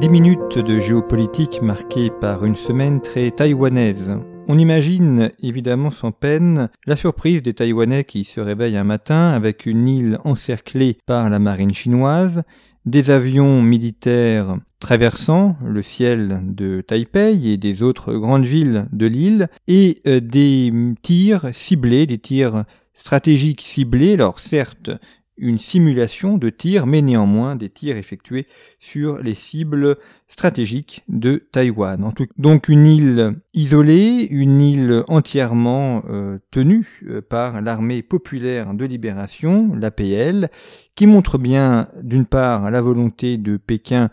Dix minutes de géopolitique marquées par une semaine très taïwanaise. On imagine évidemment sans peine la surprise des Taïwanais qui se réveillent un matin avec une île encerclée par la marine chinoise, des avions militaires traversant le ciel de Taipei et des autres grandes villes de l'île, et euh, des tirs ciblés, des tirs stratégiques ciblés, alors certes une simulation de tir, mais néanmoins des tirs effectués sur les cibles stratégiques de Taïwan. Donc une île isolée, une île entièrement euh, tenue euh, par l'armée populaire de libération, l'APL, qui montre bien d'une part la volonté de Pékin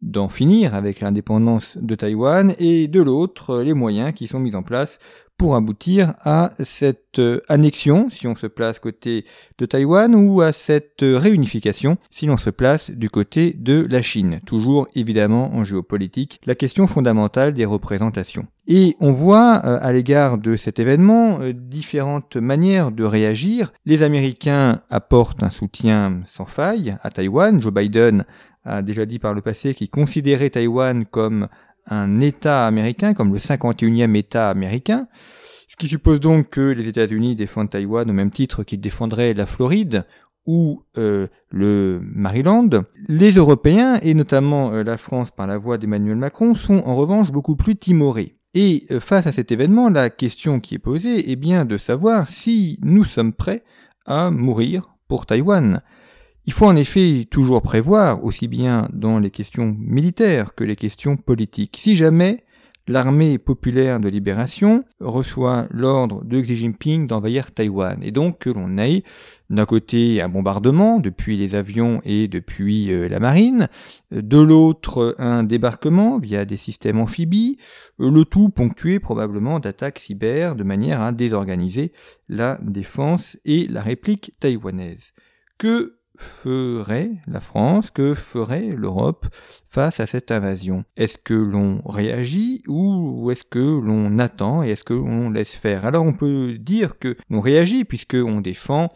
d'en finir avec l'indépendance de Taïwan et de l'autre les moyens qui sont mis en place pour aboutir à cette euh, annexion si on se place côté de Taïwan ou à cette euh, réunification si l'on se place du côté de la Chine. Toujours évidemment en géopolitique la question fondamentale des représentations. Et on voit euh, à l'égard de cet événement différentes manières de réagir. Les Américains apportent un soutien sans faille à Taïwan. Joe Biden a déjà dit par le passé qu'il considérait Taïwan comme un État américain, comme le 51e État américain, ce qui suppose donc que les États-Unis défendent Taïwan au même titre qu'ils défendraient la Floride ou euh, le Maryland. Les Européens, et notamment euh, la France par la voix d'Emmanuel Macron, sont en revanche beaucoup plus timorés. Et euh, face à cet événement, la question qui est posée est bien de savoir si nous sommes prêts à mourir pour Taïwan. Il faut en effet toujours prévoir, aussi bien dans les questions militaires que les questions politiques. Si jamais l'armée populaire de libération reçoit l'ordre de Xi Jinping d'envahir Taïwan, et donc que l'on ait d'un côté un bombardement depuis les avions et depuis euh, la marine, de l'autre un débarquement via des systèmes amphibies, le tout ponctué probablement d'attaques cyber de manière à désorganiser la défense et la réplique taïwanaise. Que ferait la France, que ferait l'Europe face à cette invasion? Est-ce que l'on réagit ou est-ce que l'on attend et est-ce que l'on laisse faire? Alors on peut dire que l'on réagit puisqu'on défend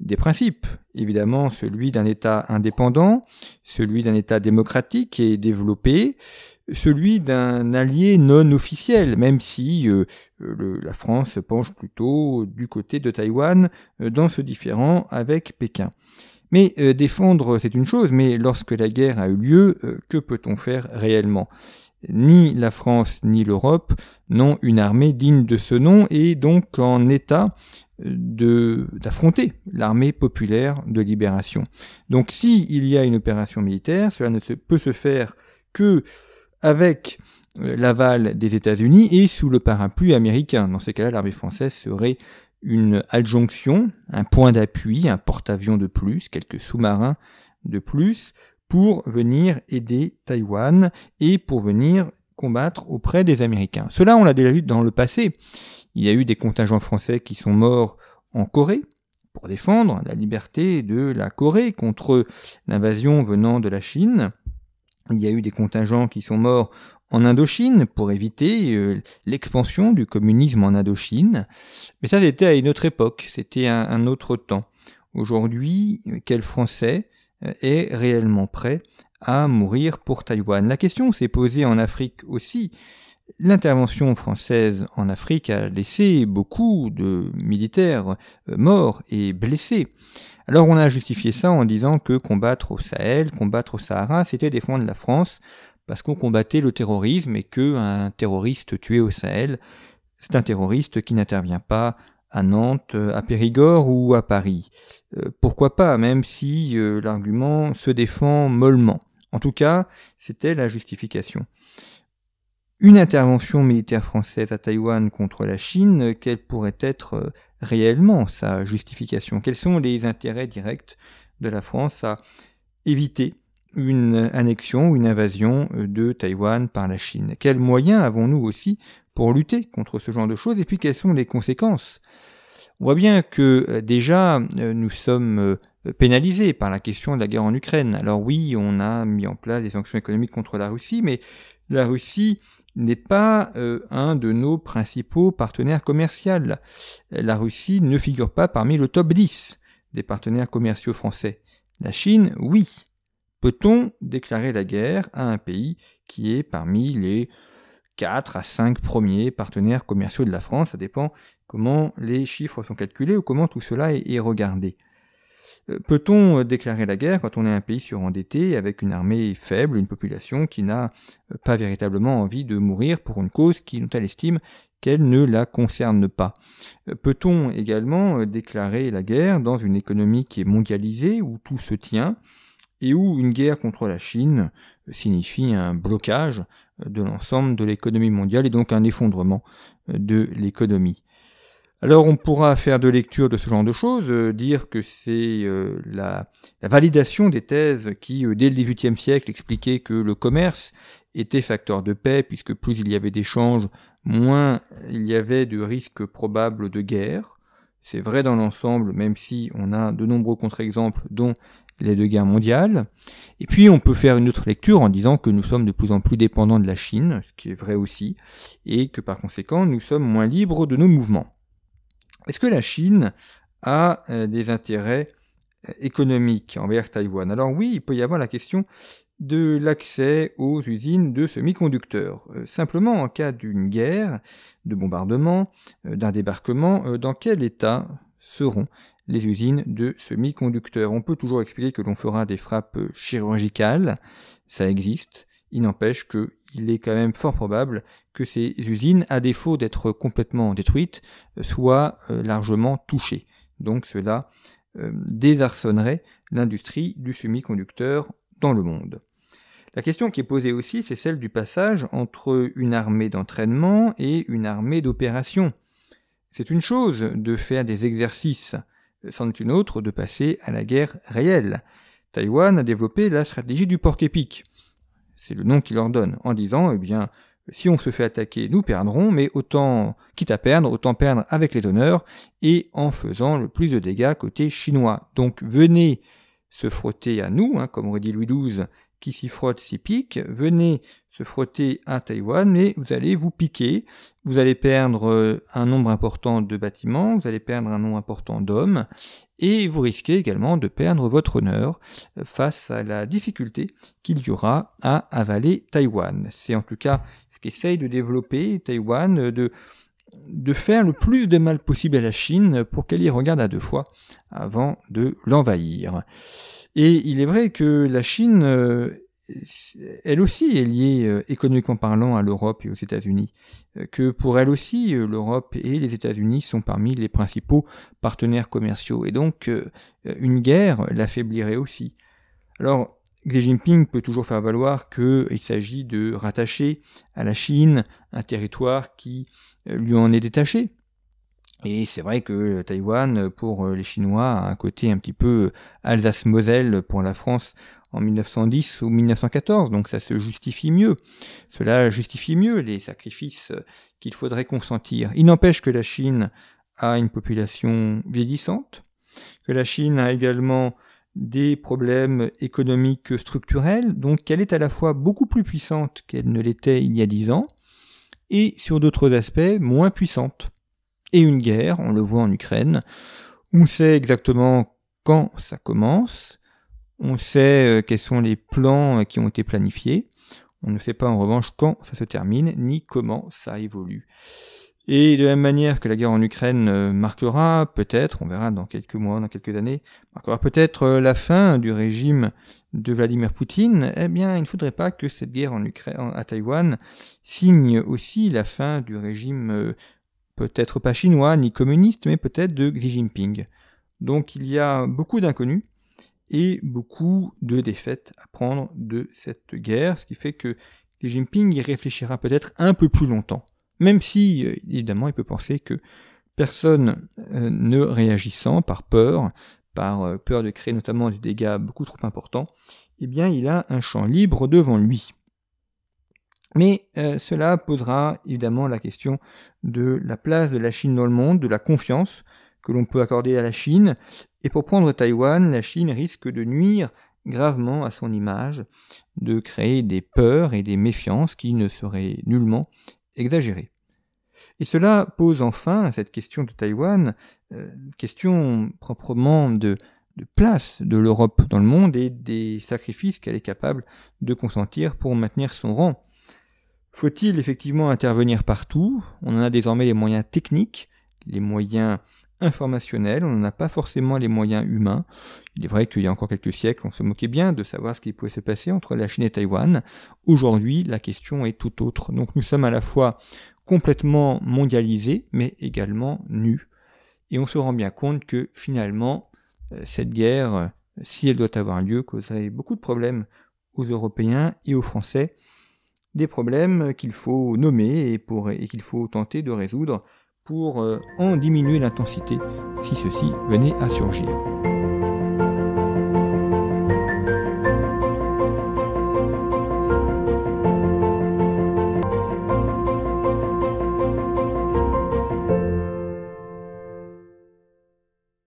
des principes, évidemment celui d'un État indépendant, celui d'un État démocratique et développé, celui d'un allié non officiel, même si euh, la France penche plutôt du côté de Taïwan euh, dans ce différent avec Pékin. Mais euh, défendre, c'est une chose, mais lorsque la guerre a eu lieu, euh, que peut-on faire réellement? Ni la France ni l'Europe n'ont une armée digne de ce nom et donc en état euh, d'affronter l'armée populaire de libération. Donc si il y a une opération militaire, cela ne peut se faire que avec l'aval des États-Unis et sous le parapluie américain. Dans ces cas-là, l'armée française serait une adjonction, un point d'appui, un porte-avions de plus, quelques sous-marins de plus, pour venir aider Taïwan et pour venir combattre auprès des Américains. Cela, on l'a déjà vu dans le passé. Il y a eu des contingents français qui sont morts en Corée pour défendre la liberté de la Corée contre l'invasion venant de la Chine. Il y a eu des contingents qui sont morts en Indochine pour éviter euh, l'expansion du communisme en Indochine. Mais ça, c'était à une autre époque, c'était un, autre temps. Aujourd'hui, quel Français euh, est réellement prêt à mourir pour Taïwan? La question s'est posée en Afrique aussi. L'intervention française en Afrique a laissé beaucoup de militaires euh, morts et blessés. Alors on a justifié ça en disant que combattre au Sahel, combattre au Sahara, c'était défendre la France parce qu'on combattait le terrorisme et que un terroriste tué au Sahel, c'est un terroriste qui n'intervient pas à Nantes, à Périgord ou à Paris. Euh, pourquoi pas, même si euh, l'argument se défend mollement. En tout cas, c'était la justification. Une intervention militaire française à Taïwan contre la Chine, quelle pourrait être euh, réellement sa justification? Quels sont les intérêts directs de la France à éviter une annexion ou une invasion euh, de Taïwan par la Chine. Quels moyens avons-nous aussi pour lutter contre ce genre de choses et puis quelles sont les conséquences? On voit bien que euh, déjà euh, nous sommes pénalisés par la question de la guerre en Ukraine. Alors oui, on a mis en place des sanctions économiques contre la Russie, mais la Russie n'est pas un de nos principaux partenaires commerciaux. La Russie ne figure pas parmi le top 10 des partenaires commerciaux français. La Chine, oui. Peut-on déclarer la guerre à un pays qui est parmi les 4 à 5 premiers partenaires commerciaux de la France? Ça dépend comment les chiffres sont calculés ou comment tout cela est regardé. Euh, peut-on déclarer la guerre quand on est un pays surendetté avec une armée faible, une population qui n'a euh, pas véritablement envie de mourir pour une cause qui, dont elle estime qu'elle ne la concerne pas? Euh, Peut-on également déclarer la guerre dans une économie qui est mondialisée, où tout se tient, et où une guerre contre la Chine signifie un blocage de l'ensemble de l'économie mondiale et donc un effondrement de l'économie alors on pourra faire de lecture de ce genre de choses, euh, dire que c'est euh, la, validation des thèses qui, euh, dès le XVIIIe siècle, expliquaient que le commerce était facteur de paix, puisque plus il y avait d'échanges, moins il y avait de risques probables de guerre. C'est vrai dans l'ensemble, même si on a de nombreux contre-exemples, dont les deux guerres mondiales. Et puis on peut faire une autre lecture en disant que nous sommes de plus en plus dépendants de la Chine, ce qui est vrai aussi, et que par conséquent nous sommes moins libres de nos mouvements. Est-ce que la Chine a euh, des intérêts euh, économiques envers Taïwan? Alors oui, il peut y avoir la question de l'accès aux usines de semi-conducteurs. Euh, simplement, en cas d'une guerre, de bombardement, d'un débarquement, dans quel état seront les usines de semi-conducteurs On peut toujours expliquer que l'on fera des frappes chirurgicales, ça existe, il n'empêche qu'il est quand même fort probable que ces usines, à défaut d'être complètement détruites, soient euh, largement touchées. Donc cela euh, désarçonnerait l'industrie du semi-conducteur dans le monde. La question qui est posée aussi, c'est celle du passage entre une armée d'entraînement et une armée d'opération. C'est une chose de faire des exercices, c'en est une autre de passer à la guerre réelle. Taïwan a développé la stratégie du porc-épic c'est le nom qu'il leur donne, en disant, eh bien, si on se fait attaquer, nous perdrons, mais autant, quitte à perdre, autant perdre avec les honneurs et en faisant le plus de dégâts côté chinois. Donc venez se frotter à nous, hein, comme aurait dit Louis XII, qui s'y frotte s'y pique, venez se frotter à Taïwan, mais vous allez vous piquer, vous allez perdre euh, un nombre important de bâtiments, vous allez perdre un nombre important d'hommes, et vous risquez également de perdre votre honneur face à la difficulté qu'il y aura à avaler Taïwan. C'est en tout cas ce qu'essaye de développer Taïwan, de, de faire le plus de mal possible à la Chine pour qu'elle y regarde à deux fois avant de l'envahir. Et il est vrai que la Chine euh, elle aussi est liée euh, économiquement parlant à l'Europe et aux États-Unis, euh, que pour elle aussi l'Europe et les États-Unis sont parmi les principaux partenaires commerciaux, et donc une guerre l'affaiblirait aussi. Alors Xi Jinping peut toujours faire valoir qu'il s'agit de rattacher à la Chine un territoire qui lui en est détaché, et c'est vrai que Taïwan, pour les Chinois, a un côté un petit peu Alsace-Moselle pour la France en 1910 ou 1914, donc ça se justifie mieux. Cela justifie mieux les sacrifices qu'il faudrait consentir. Il n'empêche que la Chine a une population vieillissante, que la Chine a également des problèmes économiques structurels, donc qu'elle est à la fois beaucoup plus puissante qu'elle ne l'était il y a dix ans, et sur d'autres aspects moins puissante. Et une guerre, on le voit en Ukraine, on sait exactement quand ça commence, on sait euh, quels sont les plans euh, qui ont été planifiés. On ne sait pas en revanche quand ça se termine, ni comment ça évolue. Et de la même manière que la guerre en Ukraine euh, marquera peut-être, on verra dans quelques mois, dans quelques années, marquera peut-être la fin du régime de Vladimir Poutine, eh bien, il ne faudrait pas que cette guerre en Ukraine, à Taïwan signe aussi la fin du régime peut-être pas chinois ni communiste, mais peut-être de Xi Jinping. Donc il y a beaucoup d'inconnus et beaucoup de défaites à prendre de cette guerre, ce qui fait que Xi Jinping y réfléchira peut-être un peu plus longtemps, même si euh, évidemment il peut penser que personne euh, ne réagissant par peur, par euh, peur de créer notamment des dégâts beaucoup trop importants, eh bien il a un champ libre devant lui. Mais cela posera évidemment la question de la place de la Chine dans le monde, de la confiance que l'on peut accorder à la Chine, et pour prendre Taïwan, la Chine risque de nuire gravement à son image, de créer des peurs et des méfiances qui ne seraient nullement exagérées. Et cela pose enfin cette question de Taïwan, euh, question proprement de place de l'Europe dans le monde et des sacrifices qu'elle est capable de consentir pour maintenir son rang. Faut-il effectivement intervenir partout? On en a désormais les moyens techniques, les moyens informationnels, on n'en a pas forcément les moyens humains. Il est vrai qu'il y a encore quelques siècles, on se moquait bien de savoir ce qui pouvait se passer entre la Chine et Taïwan. Aujourd'hui, la question est tout autre. Donc nous sommes à la fois complètement mondialisés, mais également nus. Et on se rend bien compte que finalement, euh, cette guerre, si elle doit avoir lieu, causerait beaucoup de problèmes aux Européens et aux Français. Des problèmes qu'il faut nommer et, qu'il faut tenter de résoudre pour euh, en diminuer l'intensité si ceci venait à surgir.